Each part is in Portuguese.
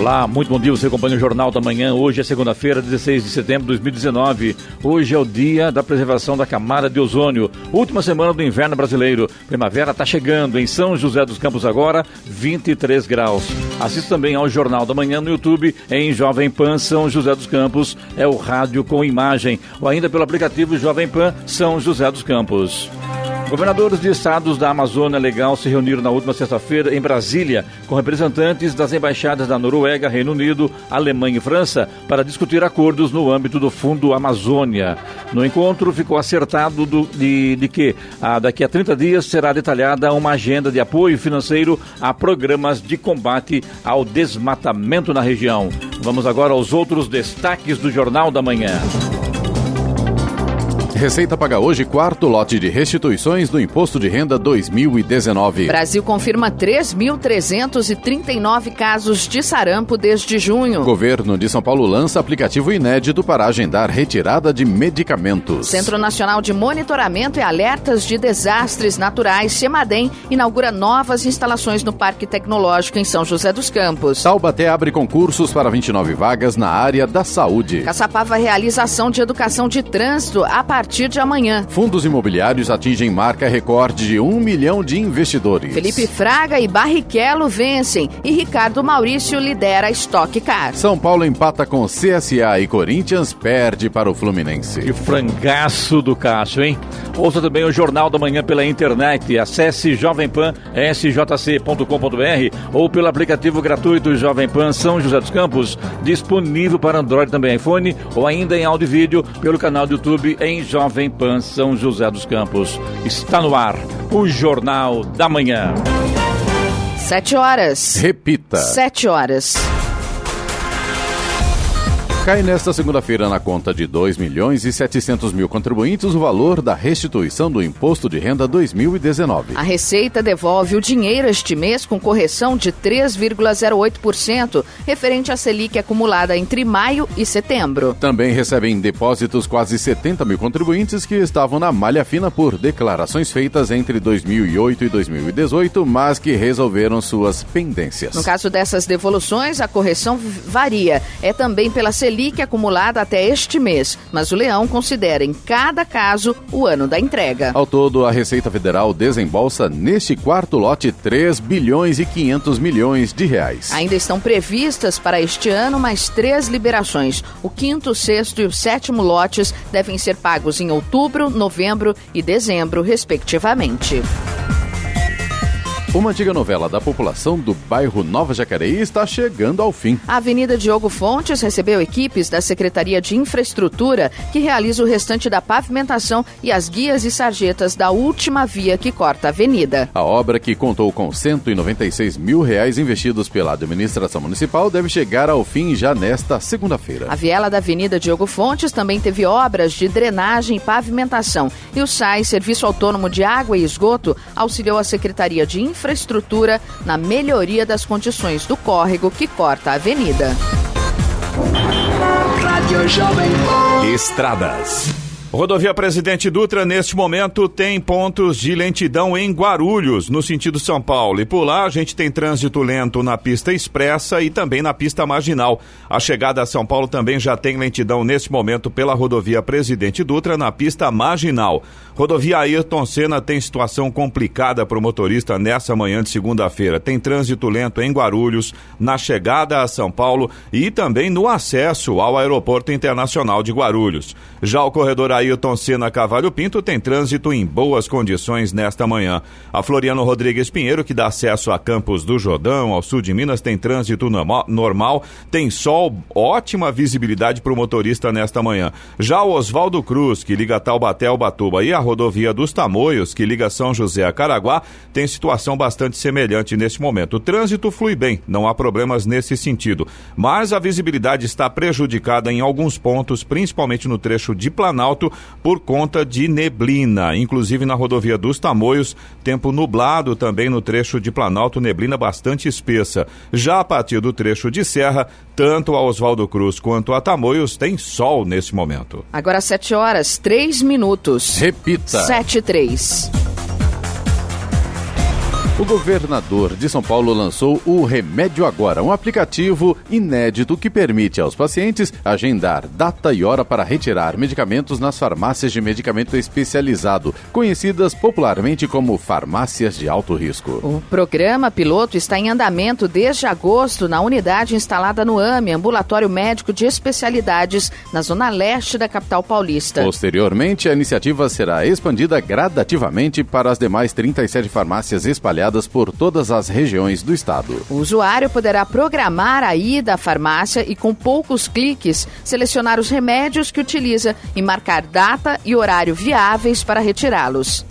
Olá, muito bom dia. Você acompanha o Jornal da Manhã. Hoje é segunda-feira, 16 de setembro de 2019. Hoje é o dia da preservação da camada de ozônio. Última semana do inverno brasileiro. Primavera está chegando. Em São José dos Campos agora, 23 graus. Assista também ao Jornal da Manhã no YouTube em Jovem Pan São José dos Campos. É o rádio com imagem. Ou ainda pelo aplicativo Jovem Pan São José dos Campos. Governadores de estados da Amazônia Legal se reuniram na última sexta-feira em Brasília com representantes das embaixadas da Noruega, Reino Unido, Alemanha e França para discutir acordos no âmbito do Fundo Amazônia. No encontro ficou acertado do, de, de, que ah, daqui a 30 dias será detalhada uma agenda de apoio financeiro a programas de combate ao desmatamento na região. Vamos agora aos outros destaques do Jornal da Manhã. Receita paga hoje quarto lote de restituições do Imposto de Renda 2019. Brasil confirma 3.339 casos de sarampo desde junho. Governo de São Paulo lança aplicativo inédito para agendar retirada de medicamentos. Centro Nacional de Monitoramento e Alertas de Desastres Naturais, CEMADEM, inaugura novas instalações no Parque Tecnológico em São José dos Campos. Taubaté abre concursos para 29 vagas na área da saúde. Caçapava realiza ação de educação de trânsito a partir partir de amanhã. Fundos imobiliários atingem marca recorde de um milhão de investidores. Felipe Fraga e Barrichello vencem e Ricardo Maurício lidera a Stock Car. São Paulo empata com CSA e Corinthians perde para o Fluminense. Que frangaço do Cássio, hein? Ouça também o Jornal da Manhã pela internet. Acesse jovempan.sjc.com.br ou pelo aplicativo gratuito Jovem Pan São José dos Campos, disponível para Android também iPhone ou ainda em áudio e vídeo pelo canal do YouTube em Jovem Pan São José dos Campos. Está no ar o Jornal da Manhã. Sete horas. Repita. Sete horas. Cai nesta segunda-feira na conta de 2 milhões e 700 mil contribuintes o valor da restituição do Imposto de Renda 2019. A Receita devolve o dinheiro este mês com correção de 3,08%, referente à Selic acumulada entre maio e setembro. Também recebem depósitos quase 70 mil contribuintes que estavam na malha fina por declarações feitas entre 2008 e 2018, mas que resolveram suas pendências. No caso dessas devoluções, a correção varia. É também pela Selic Selic acumulada até este mês, mas o Leão considera em cada caso o ano da entrega. Ao todo, a Receita Federal desembolsa neste quarto lote 3 bilhões e 500 milhões de reais. Ainda estão previstas para este ano mais três liberações. O quinto, sexto e o sétimo lotes devem ser pagos em outubro, novembro e dezembro, respectivamente. Uma antiga novela da população do bairro Nova Jacareí está chegando ao fim. A Avenida Diogo Fontes recebeu equipes da Secretaria de Infraestrutura que realiza o restante da pavimentação e as guias e sarjetas da última via que corta a avenida. A obra, que contou com 196 mil reais investidos pela administração municipal, deve chegar ao fim já nesta segunda-feira. A viela da Avenida Diogo Fontes também teve obras de drenagem e pavimentação. E o SAI, Serviço Autônomo de Água e Esgoto, auxiliou a Secretaria de Infraestrutura infraestrutura na melhoria das condições do córrego que corta a avenida. Estradas. Rodovia Presidente Dutra, neste momento, tem pontos de lentidão em Guarulhos, no sentido São Paulo. E por lá, a gente tem trânsito lento na pista expressa e também na pista marginal. A chegada a São Paulo também já tem lentidão neste momento pela rodovia Presidente Dutra na pista marginal. Rodovia Ayrton Senna tem situação complicada para o motorista nessa manhã de segunda-feira. Tem trânsito lento em Guarulhos, na chegada a São Paulo e também no acesso ao Aeroporto Internacional de Guarulhos. Já o corredor Ailton Senna Cavalho Pinto tem trânsito em boas condições nesta manhã. A Floriano Rodrigues Pinheiro, que dá acesso a Campos do Jordão, ao sul de Minas, tem trânsito normal, tem sol, ótima visibilidade para o motorista nesta manhã. Já o Oswaldo Cruz, que liga Taubaté ao Batuba, e a rodovia dos Tamoios, que liga São José a Caraguá, tem situação bastante semelhante neste momento. O trânsito flui bem, não há problemas nesse sentido, mas a visibilidade está prejudicada em alguns pontos, principalmente no trecho de Planalto, por conta de neblina. Inclusive na rodovia dos Tamoios, tempo nublado também no trecho de Planalto, neblina bastante espessa. Já a partir do trecho de Serra, tanto a Oswaldo Cruz quanto a Tamoios tem sol nesse momento. Agora 7 horas, 3 minutos. Repita. 7 e 3. O governador de São Paulo lançou o Remédio Agora, um aplicativo inédito que permite aos pacientes agendar data e hora para retirar medicamentos nas farmácias de medicamento especializado, conhecidas popularmente como farmácias de alto risco. O programa piloto está em andamento desde agosto na unidade instalada no AME, Ambulatório Médico de Especialidades, na zona leste da capital paulista. Posteriormente, a iniciativa será expandida gradativamente para as demais 37 farmácias espalhadas espalhadas por todas as regiões do estado. O usuário poderá programar a ida à farmácia e, com poucos cliques, selecionar os remédios que utiliza e marcar data e horário viáveis para retirá-los.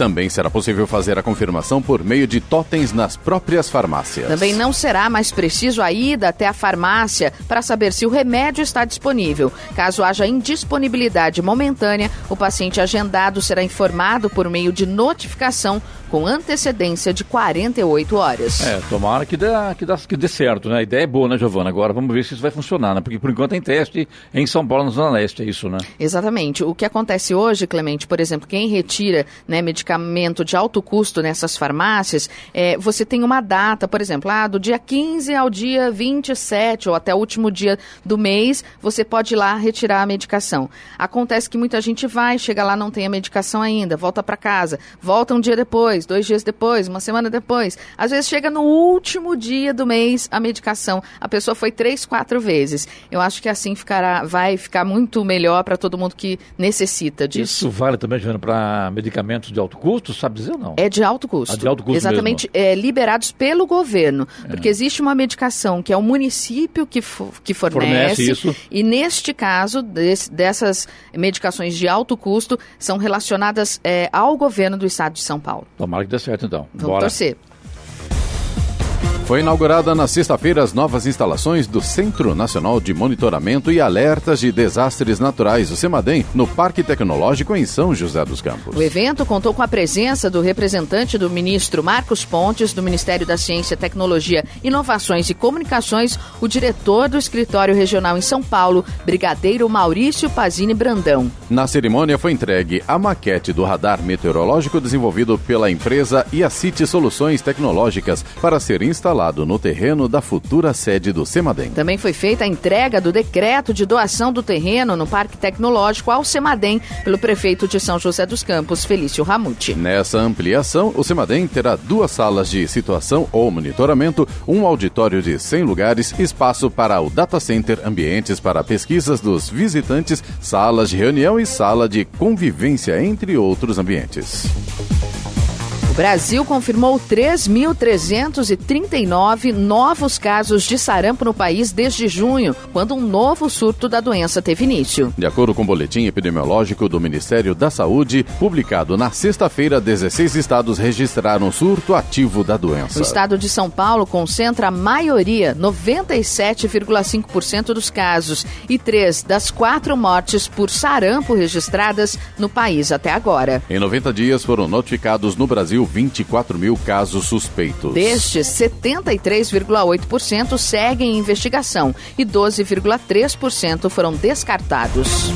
Também será possível fazer a confirmação por meio de totens nas próprias farmácias. Também não será mais preciso a ida até a farmácia para saber se o remédio está disponível. Caso haja indisponibilidade momentânea, o paciente agendado será informado por meio de notificação com antecedência de 48 horas. É, tomara que dê, que, dê, que dê certo, né? A ideia é boa, né, Giovana? Agora vamos ver se isso vai funcionar, né? Porque por enquanto tem teste em São Paulo, na Zona Leste, é isso, né? Exatamente. O que acontece hoje, Clemente, por exemplo, quem retira né, medicamento de alto custo nessas farmácias, é, você tem uma data, por exemplo, ah, do dia 15 ao dia 27 ou até o último dia do mês, você pode ir lá retirar a medicação. Acontece que muita gente vai, chega lá, não tem a medicação ainda, volta para casa, volta um dia depois, dois dias depois, uma semana depois. Às vezes chega no último dia do mês a medicação. A pessoa foi três, quatro vezes. Eu acho que assim ficará, vai ficar muito melhor para todo mundo que necessita disso. Isso vale também, Joana, para medicamentos de alto custo, sabe dizer não? É de alto custo. Ah, de alto custo Exatamente, é, liberados pelo governo. É. Porque existe uma medicação que é o município que, que fornece. fornece isso. E neste caso, desse, dessas medicações de alto custo, são relacionadas é, ao governo do estado de São Paulo. Tomara que dê certo então. Vamos Bora. torcer. Foi inaugurada na sexta-feira as novas instalações do Centro Nacional de Monitoramento e Alertas de Desastres Naturais, o CEMADEM, no Parque Tecnológico em São José dos Campos. O evento contou com a presença do representante do ministro Marcos Pontes, do Ministério da Ciência, Tecnologia, Inovações e Comunicações, o diretor do Escritório Regional em São Paulo, Brigadeiro Maurício Pazini Brandão. Na cerimônia foi entregue a maquete do radar meteorológico desenvolvido pela empresa Iacite Soluções Tecnológicas para ser instalado instalado no terreno da futura sede do Semadem. Também foi feita a entrega do decreto de doação do terreno no Parque Tecnológico ao Semadem pelo prefeito de São José dos Campos, Felício Ramute. Nessa ampliação, o Semadem terá duas salas de situação ou monitoramento, um auditório de 100 lugares, espaço para o data center, ambientes para pesquisas dos visitantes, salas de reunião e sala de convivência, entre outros ambientes. Brasil confirmou 3.339 novos casos de sarampo no país desde junho, quando um novo surto da doença teve início. De acordo com o boletim epidemiológico do Ministério da Saúde, publicado na sexta-feira, 16 estados registraram surto ativo da doença. O estado de São Paulo concentra a maioria, 97,5% dos casos, e três das quatro mortes por sarampo registradas no país até agora. Em 90 dias foram notificados no Brasil 24 mil casos suspeitos. Destes, 73,8% seguem em investigação e 12,3% foram descartados.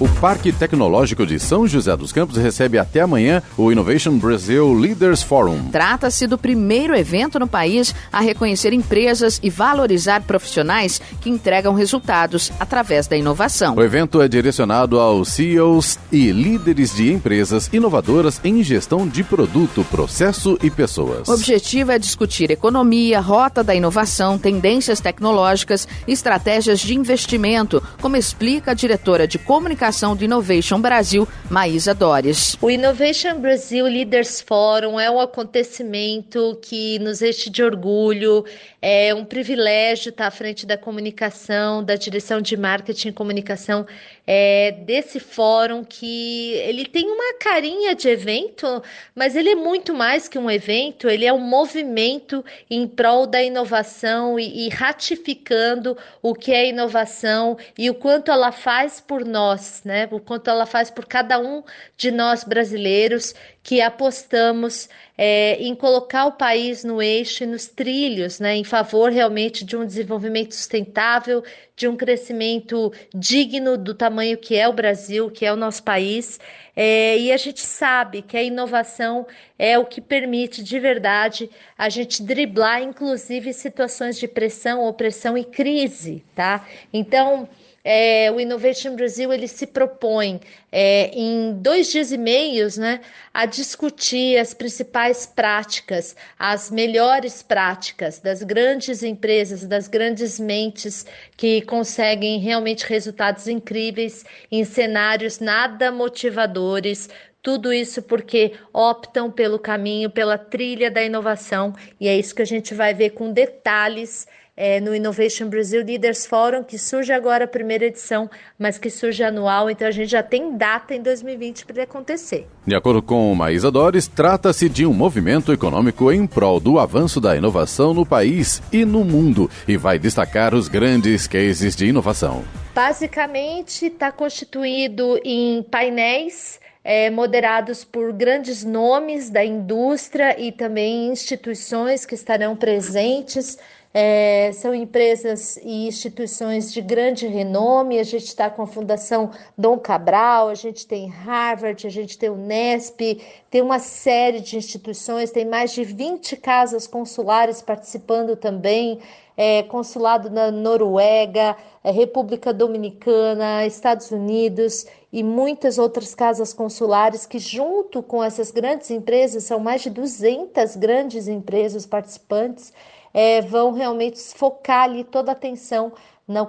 O Parque Tecnológico de São José dos Campos recebe até amanhã o Innovation Brazil Leaders Forum. Trata-se do primeiro evento no país a reconhecer empresas e valorizar profissionais que entregam resultados através da inovação. O evento é direcionado aos CEOs e líderes de empresas inovadoras em gestão de produto, processo e pessoas. O objetivo é discutir economia, rota da inovação, tendências tecnológicas, estratégias de investimento, como explica a diretora de comunicação do Innovation Brasil, Maísa Dores. O Innovation Brasil Leaders Forum é um acontecimento que nos enche de orgulho, é um privilégio estar à frente da comunicação, da direção de marketing e comunicação é, desse fórum que ele tem uma carinha de evento, mas ele é muito mais que um evento, ele é um movimento em prol da inovação e, e ratificando o que é inovação e o quanto ela faz por nós, né? O quanto ela faz por cada um de nós brasileiros que apostamos é, em colocar o país no eixo e nos trilhos, né, em favor realmente de um desenvolvimento sustentável, de um crescimento digno do tamanho que é o Brasil, que é o nosso país. É, e a gente sabe que a inovação é o que permite de verdade a gente driblar, inclusive, situações de pressão, opressão e crise, tá? Então, é, o Innovation Brasil ele se propõe é, em dois dias e meios né, a discutir as principais práticas, as melhores práticas das grandes empresas, das grandes mentes que conseguem realmente resultados incríveis em cenários nada motivadores, tudo isso porque optam pelo caminho, pela trilha da inovação, e é isso que a gente vai ver com detalhes é, no Innovation Brasil Leaders Forum, que surge agora a primeira edição, mas que surge anual, então a gente já tem data em 2020 para ele acontecer. De acordo com Maísa Dores, trata-se de um movimento econômico em prol do avanço da inovação no país e no mundo e vai destacar os grandes cases de inovação. Basicamente, está constituído em painéis é, moderados por grandes nomes da indústria e também instituições que estarão presentes é, são empresas e instituições de grande renome. A gente está com a Fundação Dom Cabral, a gente tem Harvard, a gente tem o Nesp, tem uma série de instituições, tem mais de 20 casas consulares participando também. É, consulado na Noruega, é, República Dominicana, Estados Unidos e muitas outras casas consulares que, junto com essas grandes empresas, são mais de 200 grandes empresas participantes é, vão realmente focar ali toda a atenção no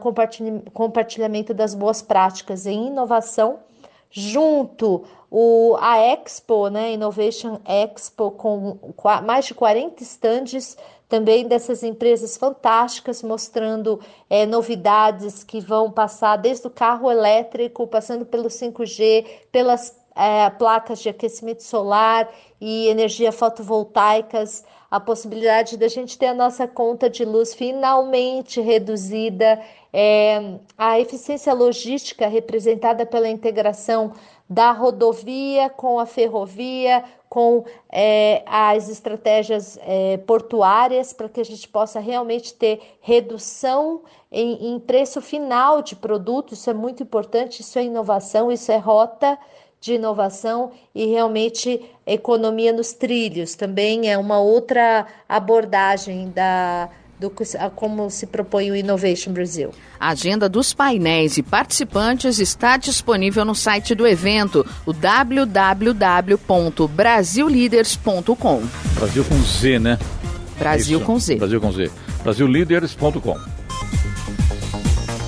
compartilhamento das boas práticas em inovação, junto o, a Expo, né, Innovation Expo, com mais de 40 estandes também dessas empresas fantásticas, mostrando é, novidades que vão passar desde o carro elétrico, passando pelo 5G, pelas é, placas de aquecimento solar e energia fotovoltaicas, a possibilidade da gente ter a nossa conta de luz finalmente reduzida, é, a eficiência logística representada pela integração da rodovia com a ferrovia, com é, as estratégias é, portuárias, para que a gente possa realmente ter redução em, em preço final de produto. Isso é muito importante, isso é inovação, isso é rota de inovação e realmente economia nos trilhos. Também é uma outra abordagem da do como se propõe o Innovation Brasil. A agenda dos painéis e participantes está disponível no site do evento, o www.brasilleaders.com. Brasil com Z, né? Brasil Isso. com Z. Brasil com Z. Brasilleaders.com.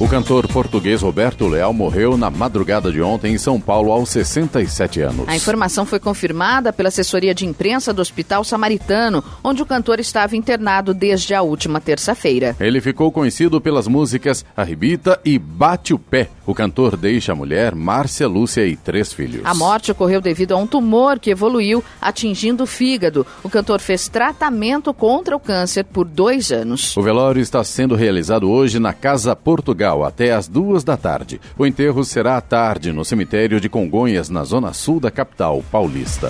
O cantor português Roberto Leal morreu na madrugada de ontem em São Paulo aos 67 anos. A informação foi confirmada pela assessoria de imprensa do Hospital Samaritano, onde o cantor estava internado desde a última terça-feira. Ele ficou conhecido pelas músicas Arribita e Bate o Pé. O cantor deixa a mulher, Márcia Lúcia e três filhos. A morte ocorreu devido a um tumor que evoluiu, atingindo o fígado. O cantor fez tratamento contra o câncer por dois anos. O velório está sendo realizado hoje na Casa Portugal até às duas da tarde. O enterro será à tarde no cemitério de Congonhas, na zona sul da capital paulista.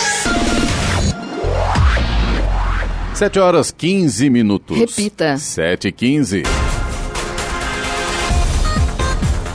7 horas 15 minutos. Repita. 7 e 15.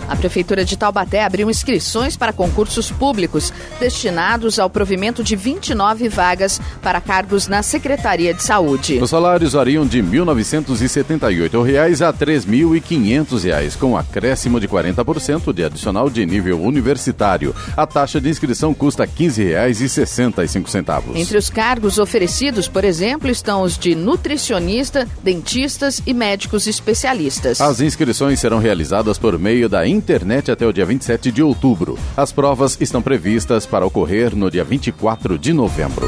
A Prefeitura de Taubaté abriu inscrições para concursos públicos destinados ao provimento de 29 vagas para cargos na Secretaria de Saúde. Os salários variam de 1.978 reais a 3.500 reais, com acréscimo de 40% de adicional de nível universitário. A taxa de inscrição custa R$ 15,65. Entre os cargos oferecidos, por exemplo, estão os de nutricionista, dentistas e médicos especialistas. As inscrições serão realizadas por meio da internet até o dia 27 de outubro. As provas estão previstas para ocorrer no dia 24 de novembro.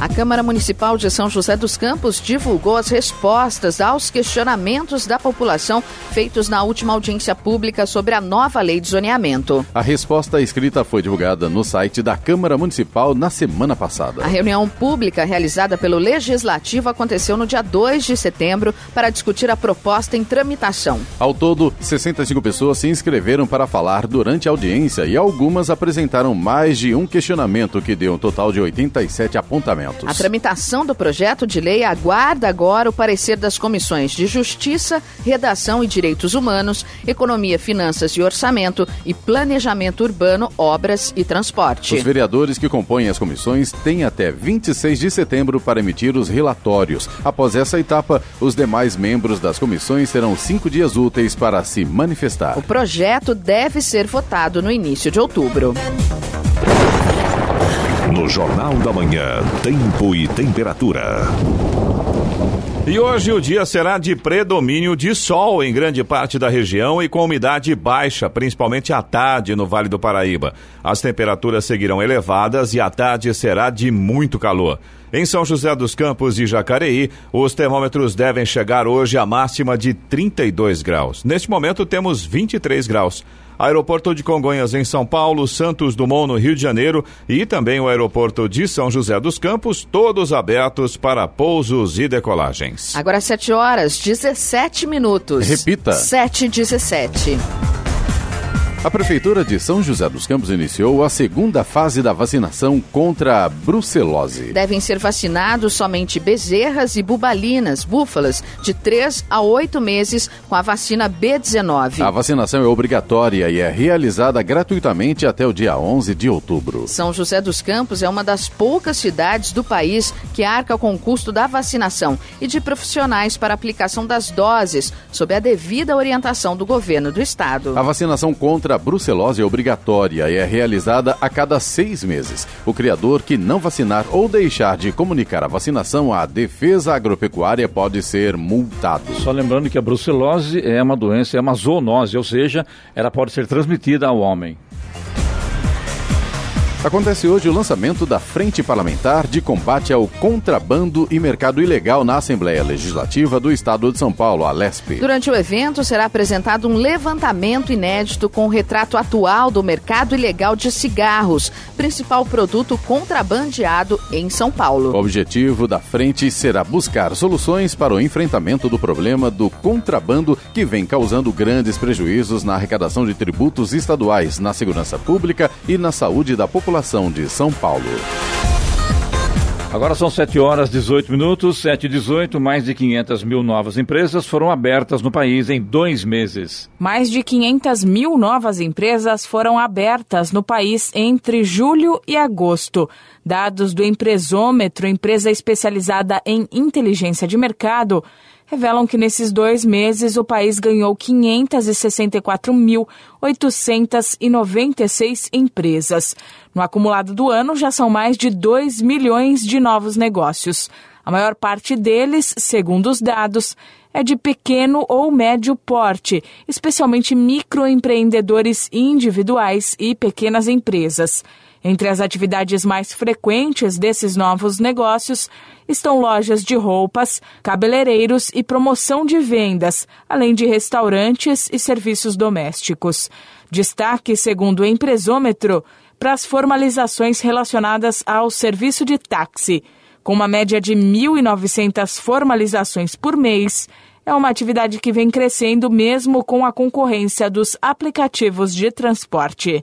A Câmara Municipal de São José dos Campos divulgou as respostas aos questionamentos da população feitos na última audiência pública sobre a nova lei de zoneamento. A resposta escrita foi divulgada no site da Câmara Municipal na semana passada. A reunião pública realizada pelo Legislativo aconteceu no dia 2 de setembro para discutir a proposta em tramitação. Ao todo, 65 pessoas se inscreveram para falar durante a audiência e algumas apresentaram mais de um questionamento que deu um total de 87 apontamentos. A tramitação do projeto de lei aguarda agora o parecer das comissões de Justiça, Redação e Direitos Humanos, Economia, Finanças e Orçamento e Planejamento Urbano, Obras e Transporte. Os vereadores que compõem as comissões têm até 26 de setembro para emitir os relatórios. Após essa etapa, os demais membros das comissões terão cinco dias úteis para se manifestar. O projeto deve ser votado no início de outubro. No Jornal da Manhã, Tempo e Temperatura. E hoje o dia será de predomínio de sol em grande parte da região e com umidade baixa, principalmente à tarde no Vale do Paraíba. As temperaturas seguirão elevadas e à tarde será de muito calor. Em São José dos Campos e Jacareí, os termômetros devem chegar hoje à máxima de 32 graus. Neste momento temos 23 graus. Aeroporto de Congonhas em São Paulo, Santos Dumont no Rio de Janeiro e também o aeroporto de São José dos Campos, todos abertos para pousos e decolagens. Agora 7 horas, 17 minutos. Repita. 7 e 17. A Prefeitura de São José dos Campos iniciou a segunda fase da vacinação contra a brucelose. Devem ser vacinados somente bezerras e bubalinas, búfalas, de 3 a 8 meses com a vacina B19. A vacinação é obrigatória e é realizada gratuitamente até o dia 11 de outubro. São José dos Campos é uma das poucas cidades do país que arca com o custo da vacinação e de profissionais para aplicação das doses, sob a devida orientação do governo do estado. A vacinação contra a brucelose é obrigatória e é realizada a cada seis meses. O criador que não vacinar ou deixar de comunicar a vacinação à Defesa Agropecuária pode ser multado. Só lembrando que a brucelose é uma doença, é uma zoonose, ou seja, ela pode ser transmitida ao homem. Acontece hoje o lançamento da Frente Parlamentar de Combate ao Contrabando e Mercado Ilegal na Assembleia Legislativa do Estado de São Paulo, a LESP. Durante o evento será apresentado um levantamento inédito com o retrato atual do mercado ilegal de cigarros, principal produto contrabandeado em São Paulo. O objetivo da frente será buscar soluções para o enfrentamento do problema do contrabando que vem causando grandes prejuízos na arrecadação de tributos estaduais, na segurança pública e na saúde da população população de São Paulo. Agora são 7 horas 18 minutos, 7 e 18, mais de 500 mil novas empresas foram abertas no país em dois meses. Mais de 500 mil novas empresas foram abertas no país entre julho e agosto. Dados do Empresômetro, empresa especializada em inteligência de mercado, revelam que nesses dois meses o país ganhou 564.896 empresas. No acumulado do ano, já são mais de 2 milhões de novos negócios. A maior parte deles, segundo os dados, é de pequeno ou médio porte, especialmente microempreendedores individuais e pequenas empresas. Entre as atividades mais frequentes desses novos negócios estão lojas de roupas, cabeleireiros e promoção de vendas, além de restaurantes e serviços domésticos. Destaque, segundo o empresômetro, para as formalizações relacionadas ao serviço de táxi. Com uma média de 1.900 formalizações por mês, é uma atividade que vem crescendo mesmo com a concorrência dos aplicativos de transporte.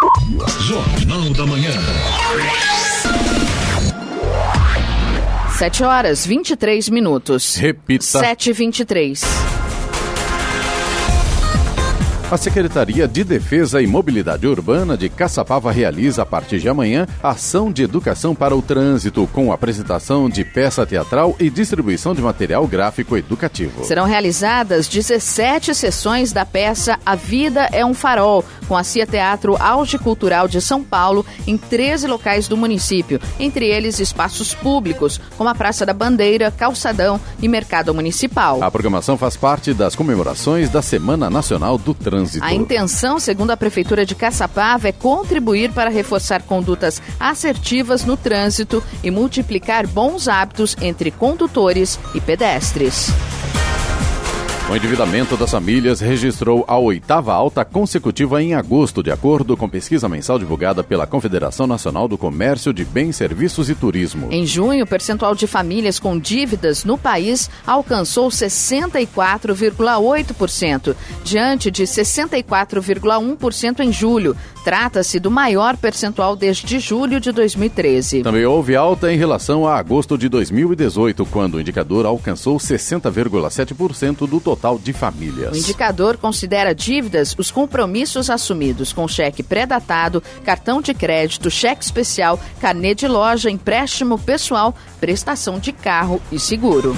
Jornal da Manhã. 7 horas 23 minutos. Repita. 7 e 23 A Secretaria de Defesa e Mobilidade Urbana de Caçapava realiza a partir de amanhã ação de educação para o trânsito, com apresentação de peça teatral e distribuição de material gráfico educativo. Serão realizadas 17 sessões da peça A Vida é um Farol, com a CIA Teatro Auge Cultural de São Paulo, em 13 locais do município, entre eles espaços públicos, como a Praça da Bandeira, Calçadão e Mercado Municipal. A programação faz parte das comemorações da Semana Nacional do Trânsito. A intenção, segundo a Prefeitura de Caçapava, é contribuir para reforçar condutas assertivas no trânsito e multiplicar bons hábitos entre condutores e pedestres. O endividamento das famílias registrou a oitava alta consecutiva em agosto, de acordo com pesquisa mensal divulgada pela Confederação Nacional do Comércio de Bens, Serviços e Turismo. Em junho, o percentual de famílias com dívidas no país alcançou 64,8%, diante de 64,1% em julho. Trata-se do maior percentual desde julho de 2013. Também houve alta em relação a agosto de 2018, quando o indicador alcançou 60,7% do total de famílias. O indicador considera dívidas os compromissos assumidos com cheque pré-datado, cartão de crédito, cheque especial, carnê de loja, empréstimo pessoal, prestação de carro e seguro.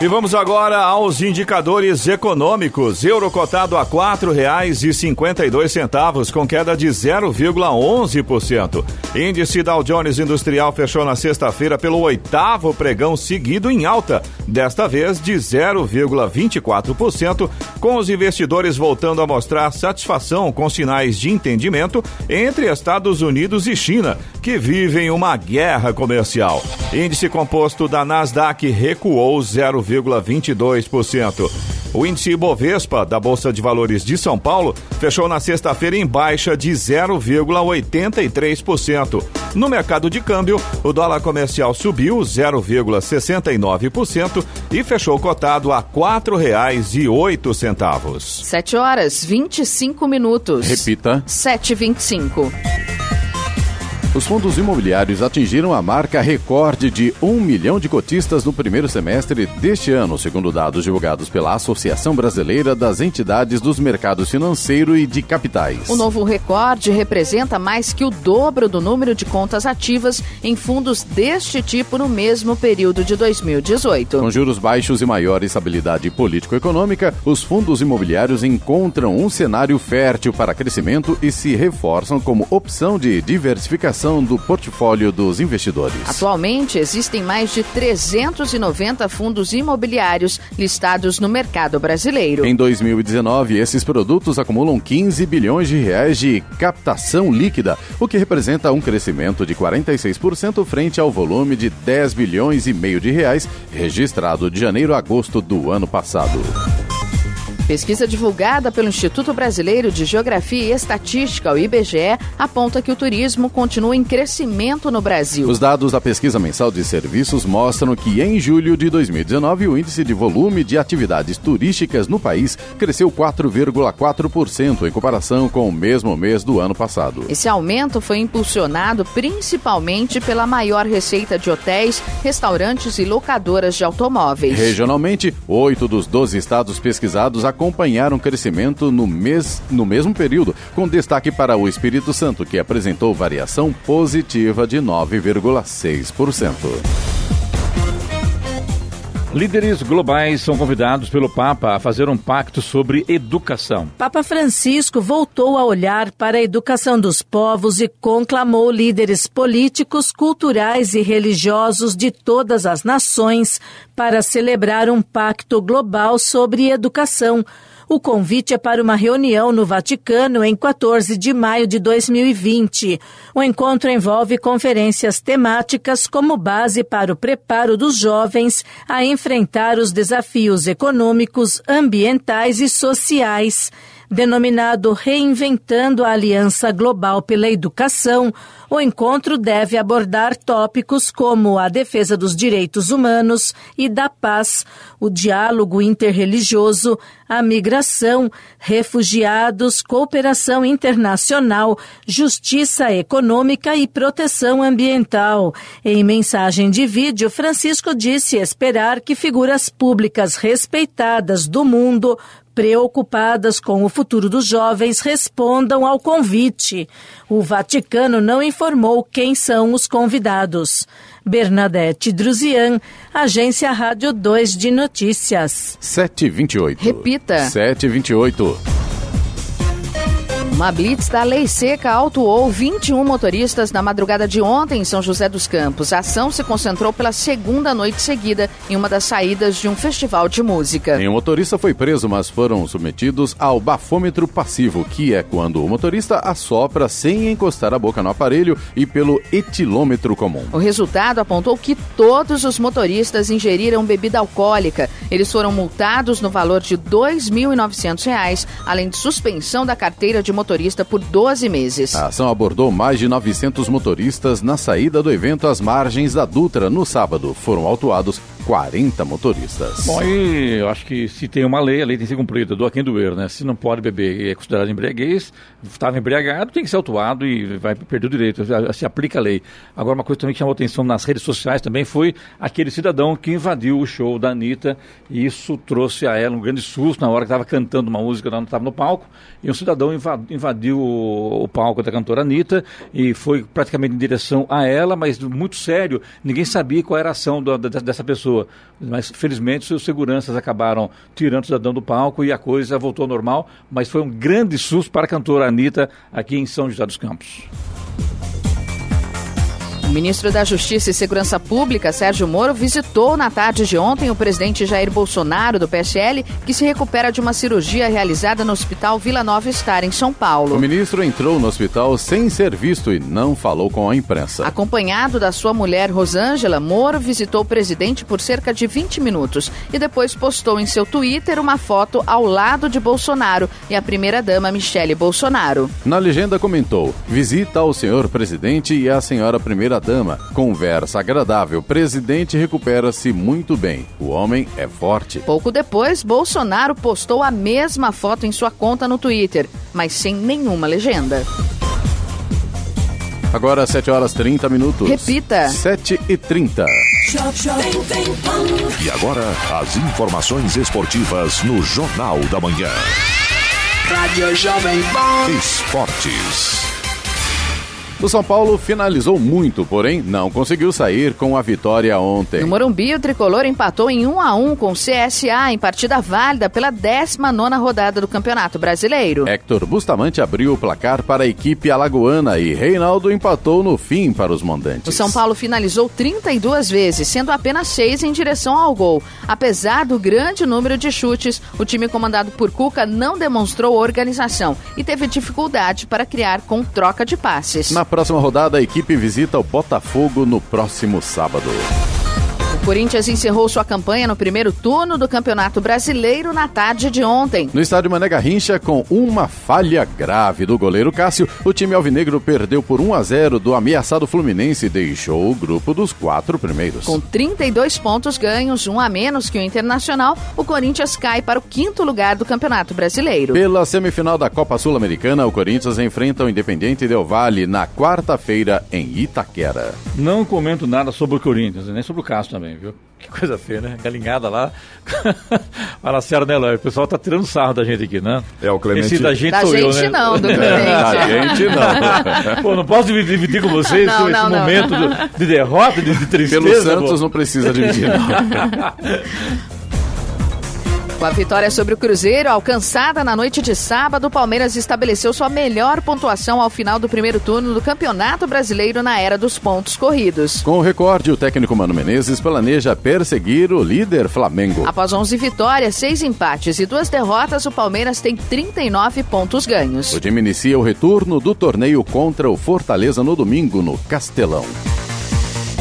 E vamos agora aos indicadores econômicos. Euro cotado a R$ 4,52, com queda de 0,11%. Índice Dow Jones Industrial fechou na sexta-feira pelo oitavo pregão seguido em alta, desta vez de 0,24%, com os investidores voltando a mostrar satisfação com sinais de entendimento entre Estados Unidos e China, que vivem uma guerra comercial. Índice composto da Nasdaq recuou 0, 0,22%. O índice Ibovespa da Bolsa de Valores de São Paulo fechou na sexta-feira em baixa de 0,83%. No mercado de câmbio, o dólar comercial subiu 0,69% e fechou cotado a R$ 4,08. 7 horas 25 minutos. Repita. 7h25. Os fundos imobiliários atingiram a marca recorde de 1 milhão de cotistas no primeiro semestre deste ano, segundo dados divulgados pela Associação Brasileira das Entidades dos Mercados Financeiro e de Capitais. O novo recorde representa mais que o dobro do número de contas ativas em fundos deste tipo no mesmo período de 2018. Com juros baixos e maior estabilidade político-econômica, os fundos imobiliários encontram um cenário fértil para crescimento e se reforçam como opção de diversificação do portfólio dos investidores. Atualmente, existem mais de 390 fundos imobiliários listados no mercado brasileiro. Em 2019, esses produtos acumulam 15 bilhões de reais de captação líquida, o que representa um crescimento de 46% frente ao volume de 10 bilhões e meio de reais registrado de janeiro a agosto do ano passado. Pesquisa divulgada pelo Instituto Brasileiro de Geografia e Estatística, o IBGE, aponta que o turismo continua em crescimento no Brasil. Os dados da pesquisa mensal de serviços mostram que em julho de 2019 o índice de volume de atividades turísticas no país cresceu 4,4% em comparação com o mesmo mês do ano passado. Esse aumento foi impulsionado principalmente pela maior receita de hotéis, restaurantes e locadoras de automóveis. Regionalmente, oito dos 12 estados pesquisados acompanharam crescimento no, mês, no mesmo período, com destaque para o Espírito Santo, que apresentou variação positiva de 9,6%. Líderes globais são convidados pelo Papa a fazer um pacto sobre educação. Papa Francisco voltou a olhar para a educação dos povos e conclamou líderes políticos, culturais e religiosos de todas as nações para celebrar um pacto global sobre educação o convite é para uma reunião no Vaticano em 14 de maio de 2020. O encontro envolve conferências temáticas como base para o preparo dos jovens a enfrentar os desafios econômicos, ambientais e sociais denominado Reinventando a Aliança Global pela Educação, o encontro deve abordar tópicos como a defesa dos direitos humanos e da paz, o diálogo interreligioso, a migração, refugiados, cooperação internacional, justiça econômica e proteção ambiental. Em mensagem de vídeo, Francisco disse esperar que figuras públicas respeitadas do mundo preocupadas com o futuro dos jovens respondam ao convite. O Vaticano não informou quem são os convidados. Bernadette Druzian, Agência Rádio 2 de Notícias. 728. Repita. 728. Uma blitz da Lei Seca autuou 21 motoristas na madrugada de ontem em São José dos Campos. A ação se concentrou pela segunda noite seguida em uma das saídas de um festival de música. Nenhum motorista foi preso, mas foram submetidos ao bafômetro passivo, que é quando o motorista assopra sem encostar a boca no aparelho e pelo etilômetro comum. O resultado apontou que todos os motoristas ingeriram bebida alcoólica. Eles foram multados no valor de R$ 2.900, além de suspensão da carteira de motorista motorista por 12 meses. A ação abordou mais de 900 motoristas na saída do evento às margens da Dutra no sábado. Foram autuados 40 motoristas. Bom, e eu acho que se tem uma lei, a lei tem que ser cumprida, do a quem doer, né? Se não pode beber e é considerado embriaguez, estava embriagado, tem que ser autuado e vai perder o direito, se aplica a lei. Agora, uma coisa também que chamou atenção nas redes sociais também foi aquele cidadão que invadiu o show da Anitta e isso trouxe a ela um grande susto na hora que estava cantando uma música, ela não estava no palco, e um cidadão invadiu o, palco da cantora Anitta e foi praticamente em direção a ela, mas muito sério, ninguém sabia qual era a ação dessa pessoa pessoa. Mas felizmente os seguranças acabaram tirando o cidadão do palco e a coisa voltou ao normal, mas foi um grande susto para a cantora Anitta aqui em São José dos Campos. O ministro da Justiça e Segurança Pública, Sérgio Moro, visitou na tarde de ontem o presidente Jair Bolsonaro, do PSL, que se recupera de uma cirurgia realizada no Hospital Vila Nova Star, em São Paulo. O ministro entrou no hospital sem ser visto e não falou com a imprensa. Acompanhado da sua mulher, Rosângela, Moro visitou o presidente por cerca de 20 minutos e depois postou em seu Twitter uma foto ao lado de Bolsonaro e a primeira-dama Michele Bolsonaro. Na legenda comentou: visita ao senhor presidente e à senhora primeira dama. Conversa agradável. Presidente recupera-se muito bem. O homem é forte. Pouco depois, Bolsonaro postou a mesma foto em sua conta no Twitter, mas sem nenhuma legenda. Agora 7 horas 30 minutos. Repita. 7 e 30. E agora, as informações esportivas no Jornal da Manhã. Rádio Jovem Pan. Esportes. O São Paulo finalizou muito, porém não conseguiu sair com a vitória ontem. No Morumbi, o tricolor empatou em 1 a 1 com o CSA em partida válida pela 19 rodada do Campeonato Brasileiro. Héctor Bustamante abriu o placar para a equipe alagoana e Reinaldo empatou no fim para os mandantes. O São Paulo finalizou 32 vezes, sendo apenas 6 em direção ao gol. Apesar do grande número de chutes, o time comandado por Cuca não demonstrou organização e teve dificuldade para criar com troca de passes. Na próxima rodada, a equipe visita o Botafogo no próximo sábado. O Corinthians encerrou sua campanha no primeiro turno do Campeonato Brasileiro na tarde de ontem. No estádio Mané Garrincha, com uma falha grave do goleiro Cássio, o time alvinegro perdeu por 1 a 0 do ameaçado Fluminense e deixou o grupo dos quatro primeiros. Com 32 pontos ganhos, um a menos que o Internacional, o Corinthians cai para o quinto lugar do Campeonato Brasileiro. Pela semifinal da Copa Sul-Americana, o Corinthians enfrenta o Independente Del Valle na quarta-feira em Itaquera. Não comento nada sobre o Corinthians, nem sobre o Cássio também viu? Que coisa feia, né? Galinhada lá. Fala sério, né, Léo? O pessoal tá tirando sarro da gente aqui, né? É, o Clemente... Esse da gente da sou gente eu, né? não, do Clemente. Da gente não. Pô, não posso dividir, com vocês Não, esse não, não. momento do- de derrota, de, de tristeza. Pelo Santos pô. não precisa dividir. Com a vitória sobre o Cruzeiro, alcançada na noite de sábado, o Palmeiras estabeleceu sua melhor pontuação ao final do primeiro turno do Campeonato Brasileiro na era dos pontos corridos. Com o recorde, o técnico Mano Menezes planeja perseguir o líder Flamengo. Após 11 vitórias, 6 empates e duas derrotas, o Palmeiras tem 39 pontos ganhos. O time inicia o retorno do torneio contra o Fortaleza no domingo no Castelão.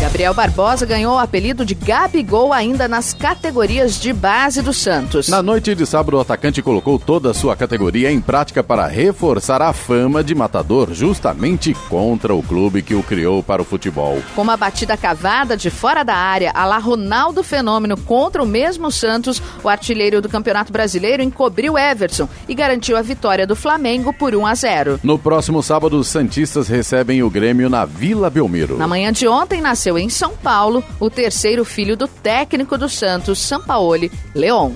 Gabriel Barbosa ganhou o apelido de Gabigol ainda nas categorias de base do Santos. Na noite de sábado, o atacante colocou toda a sua categoria em prática para reforçar a fama de matador justamente contra o clube que o criou para o futebol. Com uma batida cavada de fora da área, a la Ronaldo Fenômeno contra o mesmo Santos, o artilheiro do Campeonato Brasileiro encobriu Everson e garantiu a vitória do Flamengo por 1 a 0. No próximo sábado, os Santistas recebem o Grêmio na Vila Belmiro. Na manhã de ontem nasceu em São Paulo o terceiro filho do técnico do Santos, Sampaoli, Leon.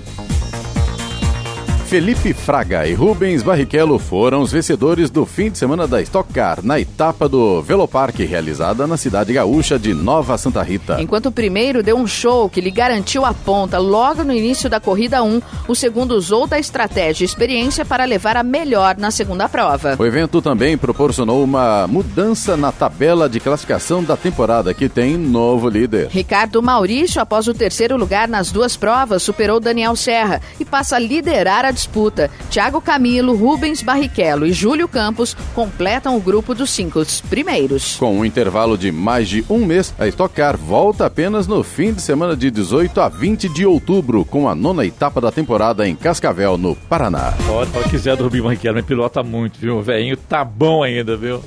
Felipe Fraga e Rubens Barrichello foram os vencedores do fim de semana da Stock Car na etapa do Velopark realizada na cidade gaúcha de Nova Santa Rita. Enquanto o primeiro deu um show que lhe garantiu a ponta logo no início da corrida 1, o segundo usou da estratégia e experiência para levar a melhor na segunda prova. O evento também proporcionou uma mudança na tabela de classificação da temporada, que tem novo líder. Ricardo Maurício, após o terceiro lugar nas duas provas, superou Daniel Serra e passa a liderar a disputa. Thiago Camilo, Rubens Barrichello e Júlio Campos completam o grupo dos cinco primeiros. Com um intervalo de mais de um mês, a Stock Car volta apenas no fim de semana de 18 a 20 de outubro, com a nona etapa da temporada em Cascavel, no Paraná. Que quiser do Rubinho Barrichello, mas pilota muito, viu? O velhinho tá bom ainda, viu?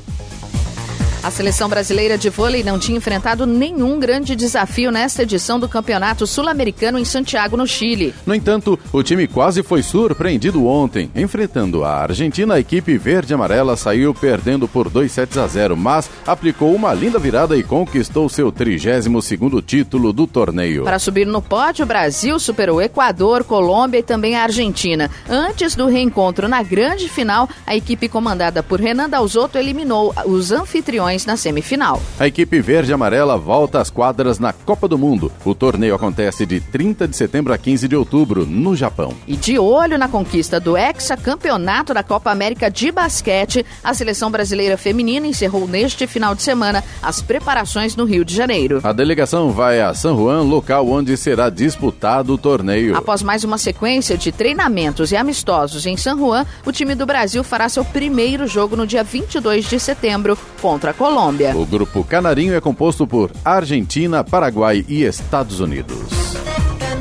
A seleção brasileira de vôlei não tinha enfrentado nenhum grande desafio nesta edição do Campeonato Sul-Americano em Santiago, no Chile. No entanto, o time quase foi surpreendido ontem. Enfrentando a Argentina, a equipe verde-amarela saiu perdendo por 2 sets a 0, mas aplicou uma linda virada e conquistou seu 32º título do torneio. Para subir no pódio, o Brasil superou Equador, Colômbia e também a Argentina. Antes do reencontro na grande final, a equipe comandada por Renan Dalzotto eliminou os anfitriões na semifinal. A equipe verde-amarela volta às quadras na Copa do Mundo. O torneio acontece de 30 de setembro a 15 de outubro, no Japão. E de olho na conquista do hexacampeonato da Copa América de basquete, a seleção brasileira feminina encerrou neste final de semana as preparações no Rio de Janeiro. A delegação vai a San Juan, local onde será disputado o torneio. Após mais uma sequência de treinamentos e amistosos em San Juan, o time do Brasil fará seu primeiro jogo no dia 22 de setembro contra a Colômbia. O grupo Canarinho é composto por Argentina, Paraguai e Estados Unidos.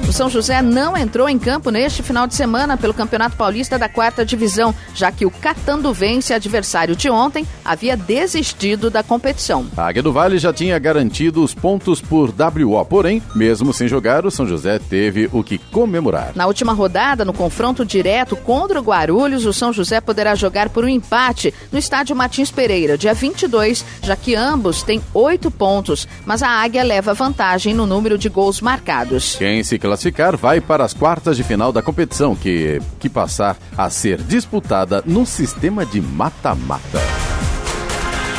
O São José não entrou em campo neste final de semana pelo Campeonato Paulista da Quarta Divisão, já que o Catanduvense, adversário de ontem, havia desistido da competição. A Águia do Vale já tinha garantido os pontos por WO, porém, mesmo sem jogar, o São José teve o que comemorar. Na última rodada, no confronto direto contra o Guarulhos, o São José poderá jogar por um empate no estádio Martins Pereira, dia 22, já que ambos têm oito pontos, mas a Águia leva vantagem no número de gols marcados. Quem se classificar vai para as quartas de final da competição, que, que passar a ser disputada no sistema de mata-mata.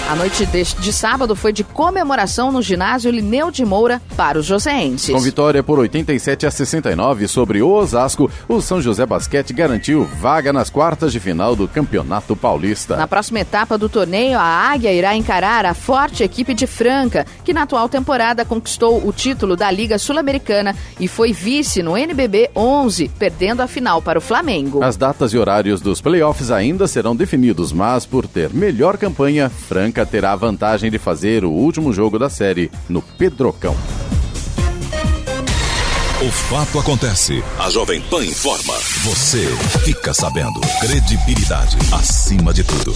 A noite de, de sábado foi de comemoração no ginásio Lineu de Moura para os joseenses. Com vitória por 87 a 69 sobre o Osasco, o São José Basquete garantiu vaga nas quartas de final do Campeonato Paulista. Na próxima etapa do torneio, a Águia irá encarar a forte equipe de Franca, que na atual temporada conquistou o título da Liga Sul-Americana e foi vice no NBB 11, perdendo a final para o Flamengo. As datas e horários dos playoffs ainda serão definidos, mas por ter melhor campanha, Franca terá a vantagem de fazer o último jogo da série no Pedrocão. O fato acontece. A Jovem Pan informa. Você fica sabendo. Credibilidade acima de tudo.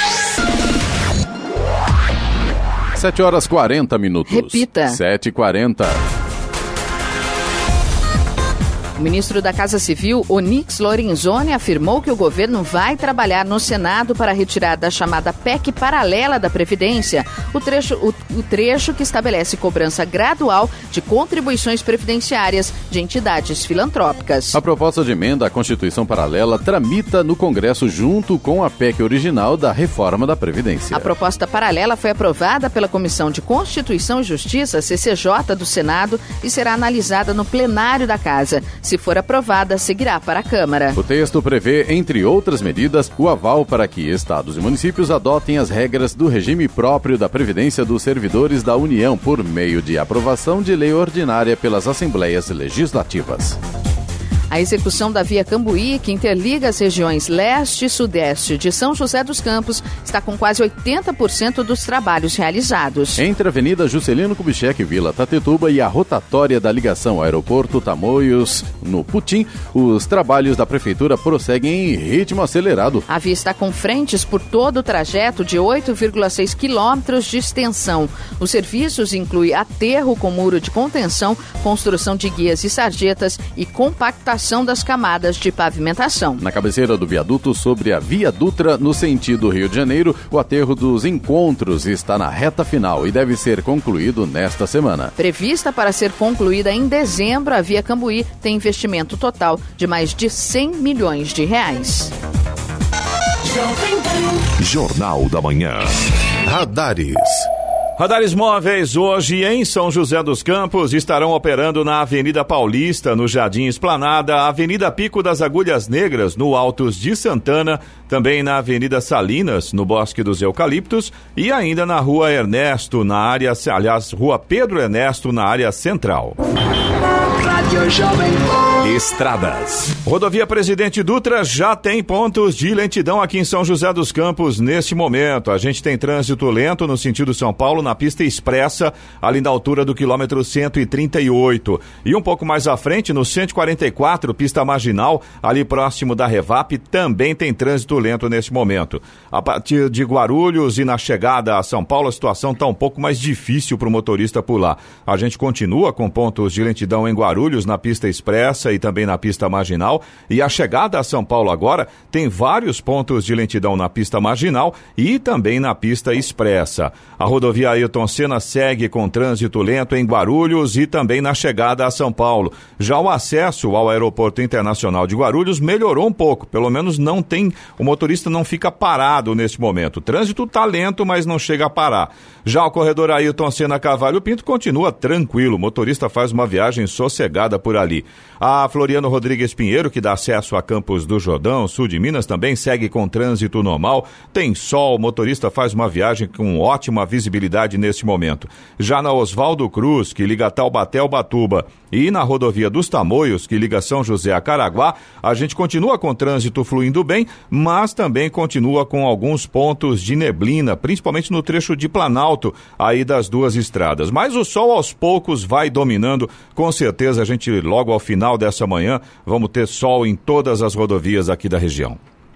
7 horas 40 minutos. Repita. 7h40. O ministro da Casa Civil, Onix Lorenzoni, afirmou que o governo vai trabalhar no Senado para retirar da chamada PEC paralela da Previdência o trecho, o, o trecho que estabelece cobrança gradual de contribuições previdenciárias de entidades filantrópicas. A proposta de emenda à Constituição Paralela tramita no Congresso junto com a PEC original da reforma da Previdência. A proposta paralela foi aprovada pela Comissão de Constituição e Justiça, CCJ, do Senado e será analisada no plenário da Casa. Se for aprovada, seguirá para a Câmara. O texto prevê, entre outras medidas, o aval para que estados e municípios adotem as regras do regime próprio da Previdência dos servidores da União por meio de aprovação de lei ordinária pelas Assembleias Legislativas. A execução da Via Cambuí, que interliga as regiões leste e sudeste de São José dos Campos, está com quase 80% dos trabalhos realizados. Entre a Avenida Juscelino Kubitschek, Vila Tatetuba e a rotatória da ligação Aeroporto Tamoios, no Putim, os trabalhos da Prefeitura prosseguem em ritmo acelerado. A via está com frentes por todo o trajeto de 8,6 quilômetros de extensão. Os serviços incluem aterro com muro de contenção, construção de guias e sarjetas e compactação das camadas de pavimentação. Na cabeceira do viaduto sobre a Via Dutra, no sentido Rio de Janeiro, o aterro dos encontros está na reta final e deve ser concluído nesta semana. Prevista para ser concluída em dezembro, a Via Cambuí tem investimento total de mais de 100 milhões de reais. Jornal da Manhã. Radares. Radares móveis hoje em São José dos Campos estarão operando na Avenida Paulista, no Jardim Esplanada, Avenida Pico das Agulhas Negras, no Altos de Santana, também na Avenida Salinas, no Bosque dos Eucaliptos e ainda na Rua Ernesto, na área, aliás, Rua Pedro Ernesto, na área central. Estradas. Rodovia Presidente Dutra já tem pontos de lentidão aqui em São José dos Campos neste momento. A gente tem trânsito lento no sentido São Paulo na pista expressa, ali da altura do quilômetro 138. E um pouco mais à frente, no 144, pista marginal, ali próximo da Revap, também tem trânsito lento neste momento. A partir de Guarulhos e na chegada a São Paulo, a situação está um pouco mais difícil para o motorista pular. A gente continua com pontos de lentidão em Guarulhos, na pista expressa e também na pista marginal. E a chegada a São Paulo agora tem vários pontos de lentidão na pista marginal e também na pista expressa. A rodovia Ailton Senna segue com trânsito lento em Guarulhos e também na chegada a São Paulo. Já o acesso ao Aeroporto Internacional de Guarulhos melhorou um pouco, pelo menos não tem, o motorista não fica parado neste momento. O trânsito está lento, mas não chega a parar. Já o corredor Ailton Senna Cavalho Pinto continua tranquilo, o motorista faz uma viagem sossegada por ali. A Floriano Rodrigues Pinheiro, que dá acesso a Campos do Jordão, sul de Minas, também segue com trânsito normal. Tem sol, o motorista faz uma viagem com ótima visibilidade neste momento. Já na Oswaldo Cruz, que liga Taubaté ao Batuba, e na rodovia dos Tamoios, que liga São José a Caraguá, a gente continua com trânsito fluindo bem, mas também continua com alguns pontos de neblina, principalmente no trecho de Planalto, aí das duas estradas. Mas o sol aos poucos vai dominando, com certeza a gente logo ao final dessa manhã vamos ter sol em todas as rodovias aqui da região.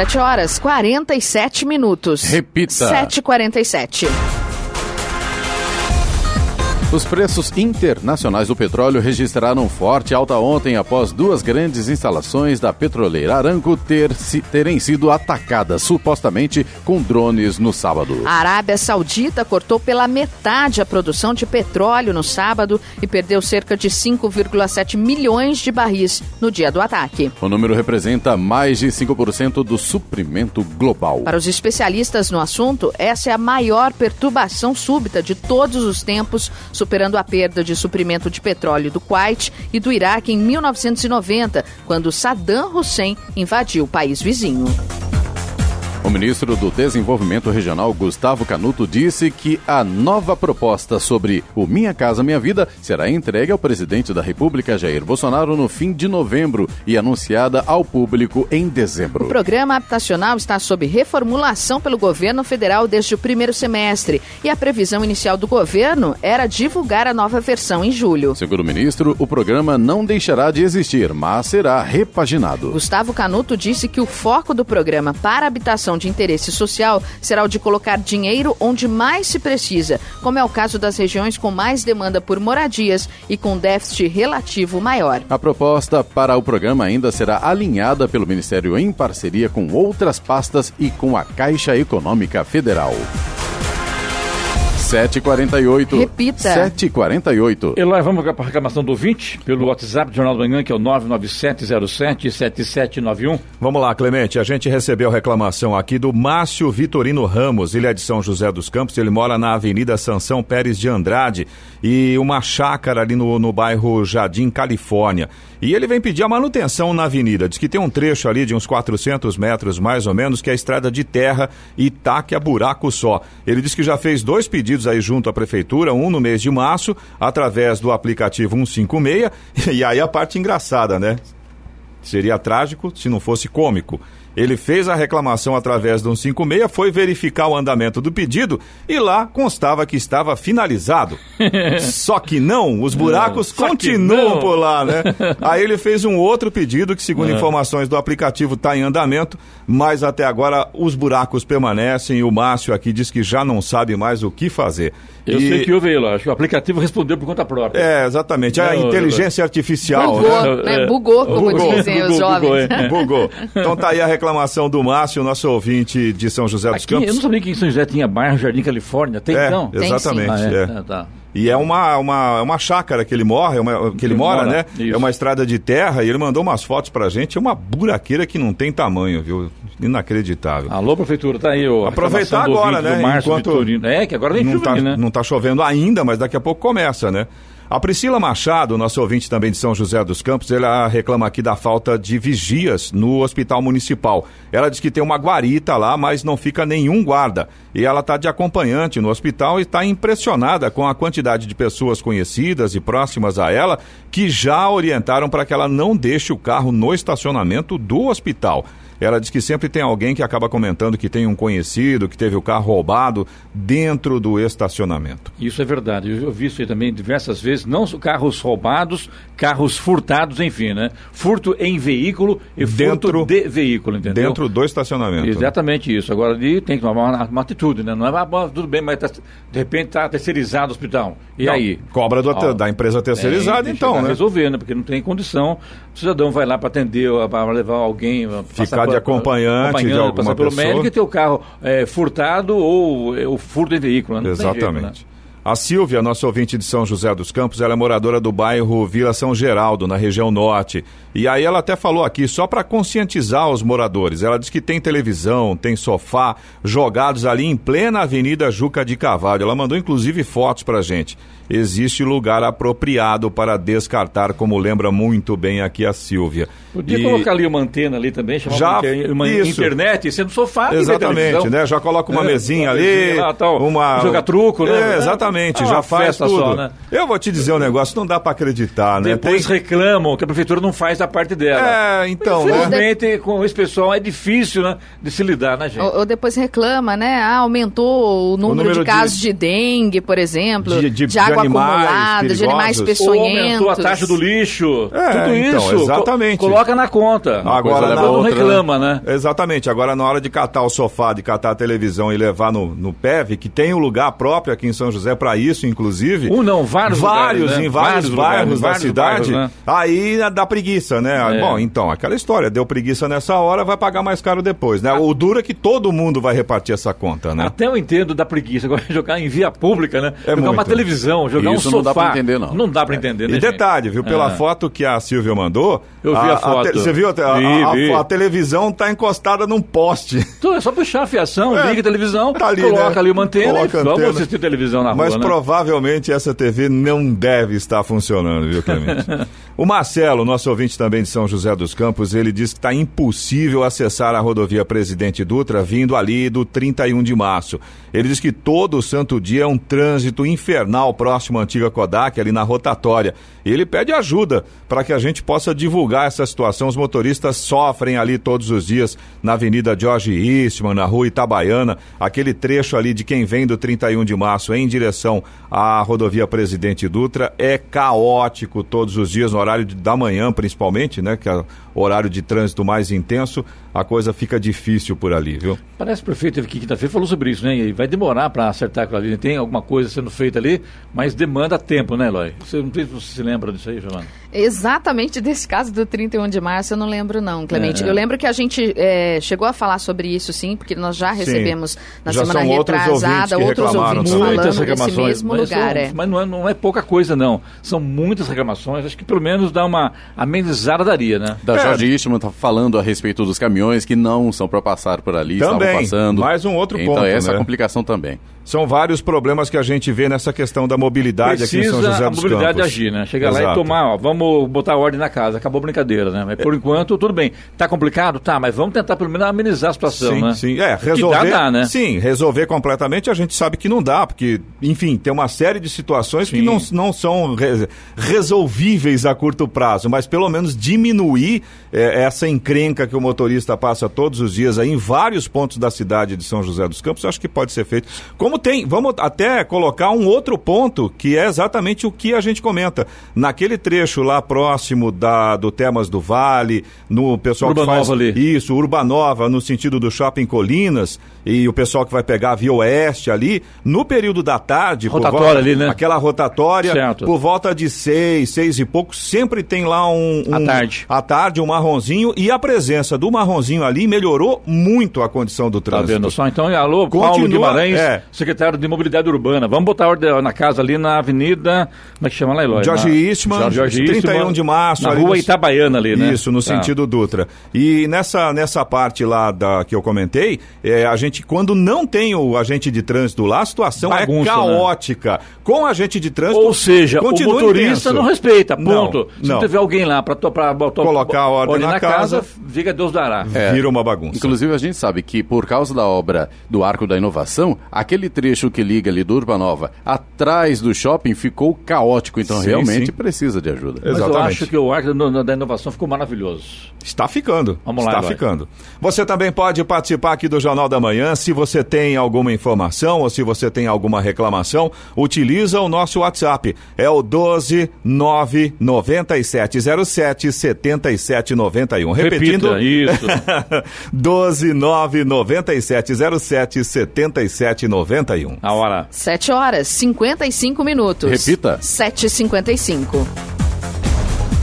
7 horas 47 minutos. Repita. 7h47. Os preços internacionais do petróleo registraram forte alta ontem após duas grandes instalações da petroleira Aranco ter se, terem sido atacadas supostamente com drones no sábado. A Arábia Saudita cortou pela metade a produção de petróleo no sábado e perdeu cerca de 5,7 milhões de barris no dia do ataque. O número representa mais de 5% do suprimento global. Para os especialistas no assunto, essa é a maior perturbação súbita de todos os tempos superando a perda de suprimento de petróleo do Kuwait e do Iraque em 1990, quando Saddam Hussein invadiu o país vizinho. O ministro do Desenvolvimento Regional, Gustavo Canuto, disse que a nova proposta sobre o Minha Casa Minha Vida será entregue ao presidente da República, Jair Bolsonaro, no fim de novembro e anunciada ao público em dezembro. O programa habitacional está sob reformulação pelo governo federal desde o primeiro semestre e a previsão inicial do governo era divulgar a nova versão em julho. Segundo o ministro, o programa não deixará de existir, mas será repaginado. Gustavo Canuto disse que o foco do programa para habitação de interesse social será o de colocar dinheiro onde mais se precisa, como é o caso das regiões com mais demanda por moradias e com déficit relativo maior. A proposta para o programa ainda será alinhada pelo Ministério em parceria com outras pastas e com a Caixa Econômica Federal. 7h48. Repita. 7h48. Eloy, vamos para a reclamação do 20 pelo WhatsApp do Jornal da Manhã, que é o 997077791. Vamos lá, Clemente. A gente recebeu reclamação aqui do Márcio Vitorino Ramos. Ele é de São José dos Campos. Ele mora na Avenida Sansão Pérez de Andrade e uma chácara ali no, no bairro Jardim, Califórnia. E ele vem pedir a manutenção na avenida. Diz que tem um trecho ali de uns 400 metros, mais ou menos, que é a estrada de terra e taque a buraco só. Ele diz que já fez dois pedidos aí junto à prefeitura, um no mês de março, através do aplicativo 156. E aí a parte engraçada, né? Seria trágico se não fosse cômico. Ele fez a reclamação através do 156, foi verificar o andamento do pedido e lá constava que estava finalizado. Só que não, os buracos Não, continuam por lá, né? Aí ele fez um outro pedido que, segundo informações do aplicativo, está em andamento, mas até agora os buracos permanecem e o Márcio aqui diz que já não sabe mais o que fazer. Eu E- sei que houve, Eloy. Acho que o aplicativo respondeu por conta própria. É, exatamente. A Não, inteligência artificial, Bugou, né? né? Bugou, como Bugou, dizem os bugou, jovens. bugou, é. Bugou. Então tá aí a reclamação do Márcio, nosso ouvinte de São José dos Aqui, eu Campos. não sabia que em São José tinha bairro Jardim Califórnia. Tem É, então? Tem exatamente. Ah, é? é. Tá, tá. E é uma, uma, uma chácara que ele mora, é uma- que ele Ele mora, mora, né? isso. É uma estrada de terra e ele mandou umas fotos pra gente. É uma buraqueira que não tem tamanho, viu? Inacreditável. Alô, prefeitura, tá aí. ó, Aproveitar agora, né? Enquanto- Vitorino. É, que agora nem não, tá, chovendo, né? não tá chovendo ainda, mas daqui a pouco começa, né? A Priscila Machado, nosso ouvinte também de São José dos Campos, ela reclama aqui da falta de vigias no hospital municipal. Ela diz que tem uma guarita lá, mas não fica nenhum guarda. E ela está de acompanhante no hospital e está impressionada com a quantidade de pessoas conhecidas e próximas a ela que já orientaram para que ela não deixe o carro no estacionamento do hospital. Ela diz que sempre tem alguém que acaba comentando que tem um conhecido, que teve o carro roubado dentro do estacionamento. Isso é verdade. Eu, eu vi isso aí também diversas vezes. Não carros roubados, carros furtados, enfim, né? Furto em veículo e Dentro- furto de veículo, entendeu? Dentro do estacionamento. né? Exatamente isso. Agora ali tem que tomar uma, uma atitude, né? Não é, ah, tudo bem, mas tá- de repente está terceirizado o hospital. E Não, aí? Cobra do- Ó, da empresa terceirizada, tem que então, né? resolver, né? Porque não tem condição. O cidadão vai lá para atender, para levar alguém. Ficar de acompanhante de alguma passar pelo pessoa. médico e ter o carro é, furtado ou é, o furto em veículo. Né? Jeito, né? Exatamente. A Silvia, nossa ouvinte de São José dos Campos, ela é moradora do bairro Vila São Geraldo, na região norte. E aí ela até falou aqui, só para conscientizar os moradores. Ela diz que tem televisão, tem sofá, jogados ali em plena Avenida Juca de Carvalho. Ela mandou inclusive fotos pra gente. Existe lugar apropriado para descartar, como lembra muito bem aqui a Silvia. Podia E- colocar ali uma antena ali também, chamar Já- uma, isso. internet, sendo sofá. Exatamente, né? Já coloca uma É, mesinha ali, lá, tal, uma joga truco, né? É, exatamente, É já faz tudo. só, né? Eu vou te dizer um negócio, não dá pra acreditar, né? Depois Tem- reclamam que a prefeitura não faz a parte dela. É, então, né? Infelizmente, com esse pessoal é difícil né, de se lidar, né, gente? Ou, ou depois reclama, né? Ah, aumentou o número, número de de- casos de, dengue, por exemplo, De- de- de água animais acumulada, de animais perigosos. Ou peçonhentos. aumentou a taxa do lixo. É, tudo então, isso. co- exatamente. coloca na conta. Agora na outra, reclama, né? Exatamente. Agora, na hora de catar o sofá, de catar a televisão e levar no, no PEV, que tem um lugar próprio aqui em São José para isso, inclusive. Um não, vários Vários, lugares, né? em vários, Vários bairros lugares, da cidade. bairros, né? Aí dá preguiça, né? É. Bom, então, aquela história, deu preguiça nessa hora, vai pagar mais caro depois, né? O duro é que todo mundo vai repartir essa conta, né? Até eu entendo da preguiça. Agora, jogar em via pública, né? É jogar uma muito. televisão, jogar Isso um não dá sofá. pra entender, não. Não dá pra entender, né, E gente? detalhe, viu? Pela Ah. foto que a Silvia mandou. Eu vi a foto. te- você viu? A, a- Vi, a- vi. a televisão tá encostada num poste. Então, é só puxar a fiação, É. liga a televisão, Tá ali, coloca né? ali uma antena Coloca e a vamos antena. assistir televisão na Mas rua, né? provavelmente essa TV não deve estar funcionando, viu, Clemente? o Marcelo, nosso ouvinte também de São José dos Campos, ele diz que está impossível acessar a rodovia Presidente Dutra vindo ali do 31 de março. Ele diz que todo santo dia é um trânsito infernal próximo à antiga Kodak, ali na rotatória. Ele pede ajuda para que a gente possa divulgar essa situação. Os motoristas sofrem ali todos os dias na Avenida Jorge Eastman, na rua Itabaiana, aquele trecho ali de quem vem do 31 de março em direção à rodovia Presidente Dutra é caótico todos os dias, no horário da manhã principalmente, né? Que o horário de trânsito mais intenso, a coisa fica difícil por ali, viu? Parece que o prefeito teve que quinta-feira falou sobre isso, né? E vai demorar para acertar aquilo ali. Tem alguma coisa sendo feita ali, mas demanda tempo, né, Eloy? Você, não sei se você se lembra disso aí, Giovana. Exatamente desse caso do 31 de março, eu não lembro não, Clemente. É. Eu lembro que a gente é, chegou a falar sobre isso, sim, porque nós já recebemos na Já semana são outros retrasada ouvintes que outros reclamaram ouvintes também. falando reclamações. mesmo mas lugar. são- é. mas não é, não é pouca coisa, não. São muitas reclamações. Acho que pelo menos dá uma amenizada daria, né? Da É. Jorge Eastman tá falando a respeito dos caminhões que não são para passar por ali, Também, estavam passando. mais um outro então, ponto, essa né? complicação também. São vários problemas que a gente vê nessa questão da mobilidade aqui em São Precisa José a dos mobilidade Campos. agir, né? Chegar lá e tomar, ó, vamos botar ordem na casa. Acabou a brincadeira, né? Mas por enquanto, tudo bem. Tá complicado? Tá, mas vamos tentar pelo menos amenizar a situação, sim, né? Sim, é, Que resolver. dá, dá, né? Sim, resolver completamente a gente sabe que não dá, porque, enfim, tem uma série de situações que Sim. não, não são re- resolvíveis a curto prazo, mas pelo menos diminuir é, essa encrenca que o motorista passa todos os dias aí em vários pontos da cidade de São José dos Campos, acho que pode ser feito. Como tem, vamos até colocar um outro ponto que é exatamente o que a gente comenta. Naquele trecho lá próximo da, do Termas do Vale, no pessoal que Urbanova faz ali. isso, Urbanova, no sentido do Shopping Colinas, e o pessoal que vai pegar a Via Oeste ali, no período da tarde, por Rotatória volta- ali, né? aquela rotatória, Certo. por volta de seis, seis e pouco, sempre tem lá um... um À tarde. À tarde, um marronzinho, e a presença do marronzinho ali melhorou muito a condição do Tá trânsito. vendo só? Então, alô, Continua, Paulo Guimarães, é. secretário de Mobilidade Urbana. Vamos botar ordem na casa ali na Avenida. Como é que chama lá, Eloy? Jorge na... Eastman, Jorge 31 Eastman, de março. Na ali rua no- Itabaiana ali, né? Isso, no Tá. sentido Dutra. E nessa, nessa parte lá da, que eu comentei, é, a gente, quando não tem o agente de trânsito lá, a situação Bagunça, é caótica. Com o agente de trânsito. Ou seja, o motorista intenso. não respeita, Não, ponto. Se não. não tiver alguém lá para botar Colocar a ordem na casa, fica Deus dará. É. Vira uma bagunça. Inclusive, a gente sabe que por causa da obra do Arco da Inovação, aquele trecho que liga ali do Urbanova atrás do shopping ficou caótico. Então, Sim, realmente sim. precisa de ajuda. Mas eu Exatamente. acho que o arco da, inovação ficou maravilhoso. Está ficando. Vamos lá, Está Eloy. ficando. Você também pode participar aqui do Jornal da Manhã. Se você tem alguma informação ou se você tem alguma reclamação, utiliza o nosso WhatsApp. É o 12 9707 7791. Repetindo. Repita, isso. 12 9707 7791. A hora. 7 horas, 55 minutos. Repita. 7h55.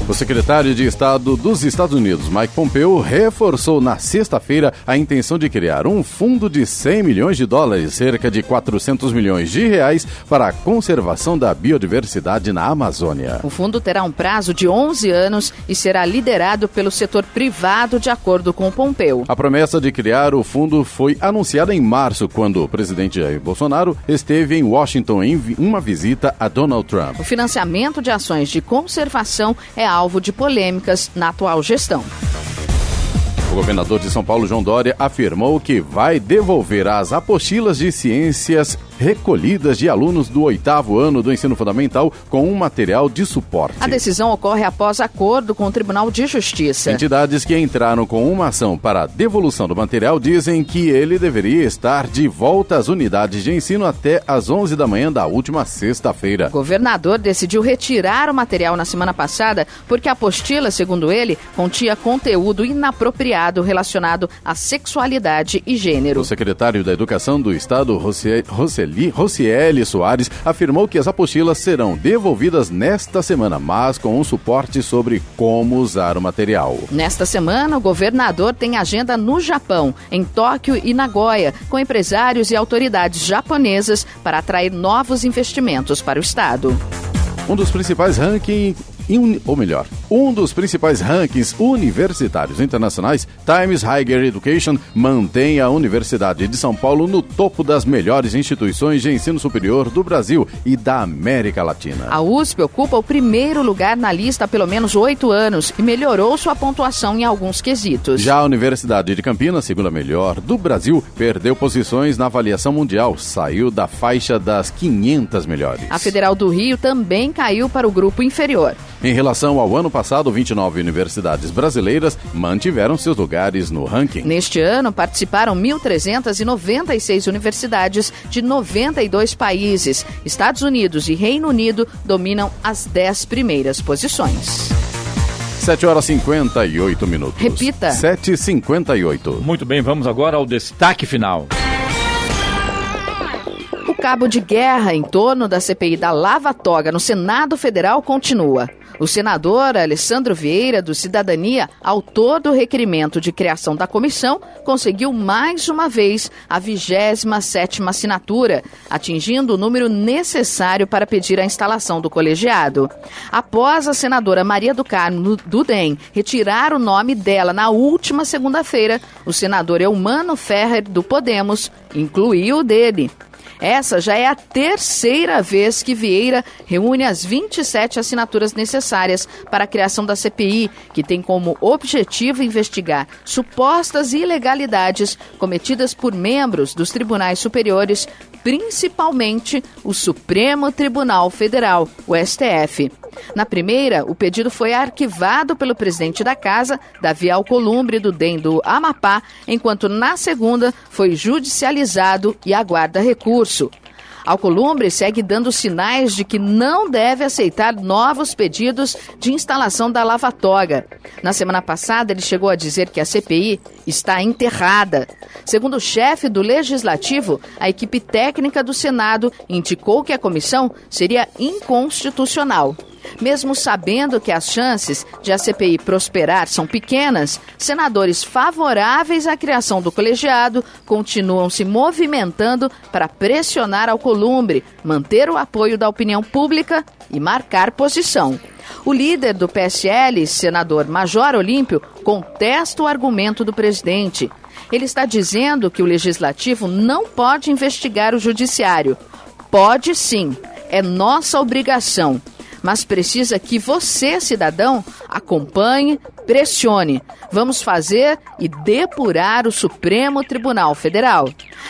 O secretário de Estado dos Estados Unidos, Mike Pompeo, reforçou na sexta-feira a intenção de criar um fundo de 100 milhões de dólares, cerca de 400 milhões de reais, para a conservação da biodiversidade na Amazônia. O fundo terá um prazo de 11 anos e será liderado pelo setor privado, de acordo com Pompeu. A promessa de criar o fundo foi anunciada em março, quando o presidente Jair Bolsonaro esteve em Washington em uma visita a Donald Trump. O financiamento de ações de conservação é alvo de polêmicas na atual gestão. O governador de São Paulo, João Dória, afirmou que vai devolver as apostilas de ciências recolhidas de alunos do oitavo ano do ensino fundamental com um material de suporte. A decisão ocorre após acordo com o Tribunal de Justiça. Entidades que entraram com uma ação para a devolução do material dizem que ele deveria estar de volta às unidades de ensino até às 11 da manhã da última sexta-feira. O governador decidiu retirar o material na semana passada porque a apostila, segundo ele, continha conteúdo inapropriado relacionado à sexualidade e gênero. O secretário da Educação do Estado, Roseli Rosieli, Rocieli Soares afirmou que as apostilas serão devolvidas nesta semana, mas com um suporte sobre como usar o material. Nesta semana, o governador tem agenda no Japão, em Tóquio e Nagoya, com empresários e autoridades japonesas para atrair novos investimentos para o estado. Um dos principais rankings ou melhor, um dos principais rankings universitários internacionais, Times Higher Education mantém a Universidade de São Paulo no topo das melhores instituições de ensino superior do Brasil e da América Latina. A USP ocupa o primeiro lugar na lista há pelo menos oito anos e melhorou sua pontuação em alguns quesitos. Já a Universidade de Campinas, segunda melhor do Brasil, perdeu posições na avaliação mundial, saiu da faixa das 500 melhores. A Federal do Rio também caiu para o grupo inferior. Em relação ao ano passado, 29 universidades brasileiras mantiveram seus lugares no ranking. Neste ano, participaram 1.396 universidades de 92 países. Estados Unidos e Reino Unido dominam as 10 primeiras posições. 7 horas 58 minutos. Repita. 7h58. Muito bem, vamos agora ao destaque final. O cabo de guerra em torno da CPI da Lava Toga no Senado Federal continua. O senador Alessandro Vieira, do Cidadania, autor do requerimento de criação da comissão, conseguiu mais uma vez a 27 assinatura, atingindo o número necessário para pedir a instalação do colegiado. Após a senadora Maria do Carmo do DEM retirar o nome dela na última segunda-feira, o senador Eumano Ferrer, do Podemos, incluiu o dele. Essa já é a terceira vez que Vieira reúne as 27 assinaturas necessárias para a criação da CPI, que tem como objetivo investigar supostas ilegalidades cometidas por membros dos tribunais superiores, principalmente o Supremo Tribunal Federal, o STF. Na primeira, o pedido foi arquivado pelo presidente da casa, Davi Alcolumbre, do DEM do Amapá, enquanto na segunda foi judicializado e aguarda recurso. Alcolumbre segue dando sinais de que não deve aceitar novos pedidos de instalação da lava-toga. Na semana passada, ele chegou a dizer que a CPI está enterrada. Segundo o chefe do Legislativo, a equipe técnica do Senado indicou que a comissão seria inconstitucional. Mesmo sabendo que as chances de a CPI prosperar são pequenas, senadores favoráveis à criação do colegiado continuam se movimentando para pressionar ao Columbre, manter o apoio da opinião pública e marcar posição. O líder do PSL, senador Major Olímpio, contesta o argumento do presidente. Ele está dizendo que o legislativo não pode investigar o judiciário. Pode sim, é nossa obrigação mas precisa que você, cidadão, acompanhe, pressione. Vamos fazer e depurar o Supremo Tribunal Federal.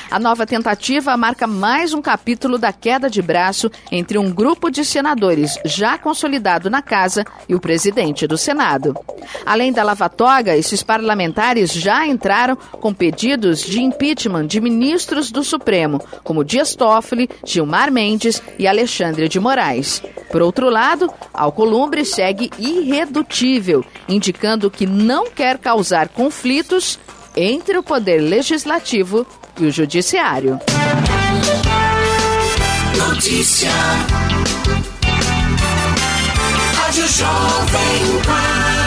A nova tentativa marca mais um capítulo da queda de braço entre um grupo de senadores já consolidado na casa e o presidente do Senado. Além da lava-toga, esses parlamentares já entraram com pedidos de impeachment de ministros do Supremo, como Dias Toffoli, Gilmar Mendes e Alexandre de Moraes. Por outro lado, Alcolumbre segue irredutível, indicando que não quer causar conflitos entre o poder legislativo e o judiciário. Notícia. Rádio Jovem Pan.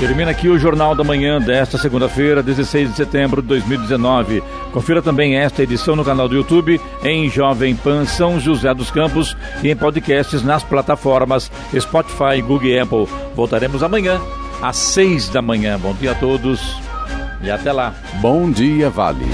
Termina aqui o Jornal da Manhã desta segunda-feira, 16 de setembro de 2019. Confira também esta edição no canal do YouTube, em Jovem Pan São José dos Campos e em podcasts nas plataformas Spotify, Google e Apple. Voltaremos amanhã, às seis da manhã. Bom dia a todos e até lá. Bom dia, Vale.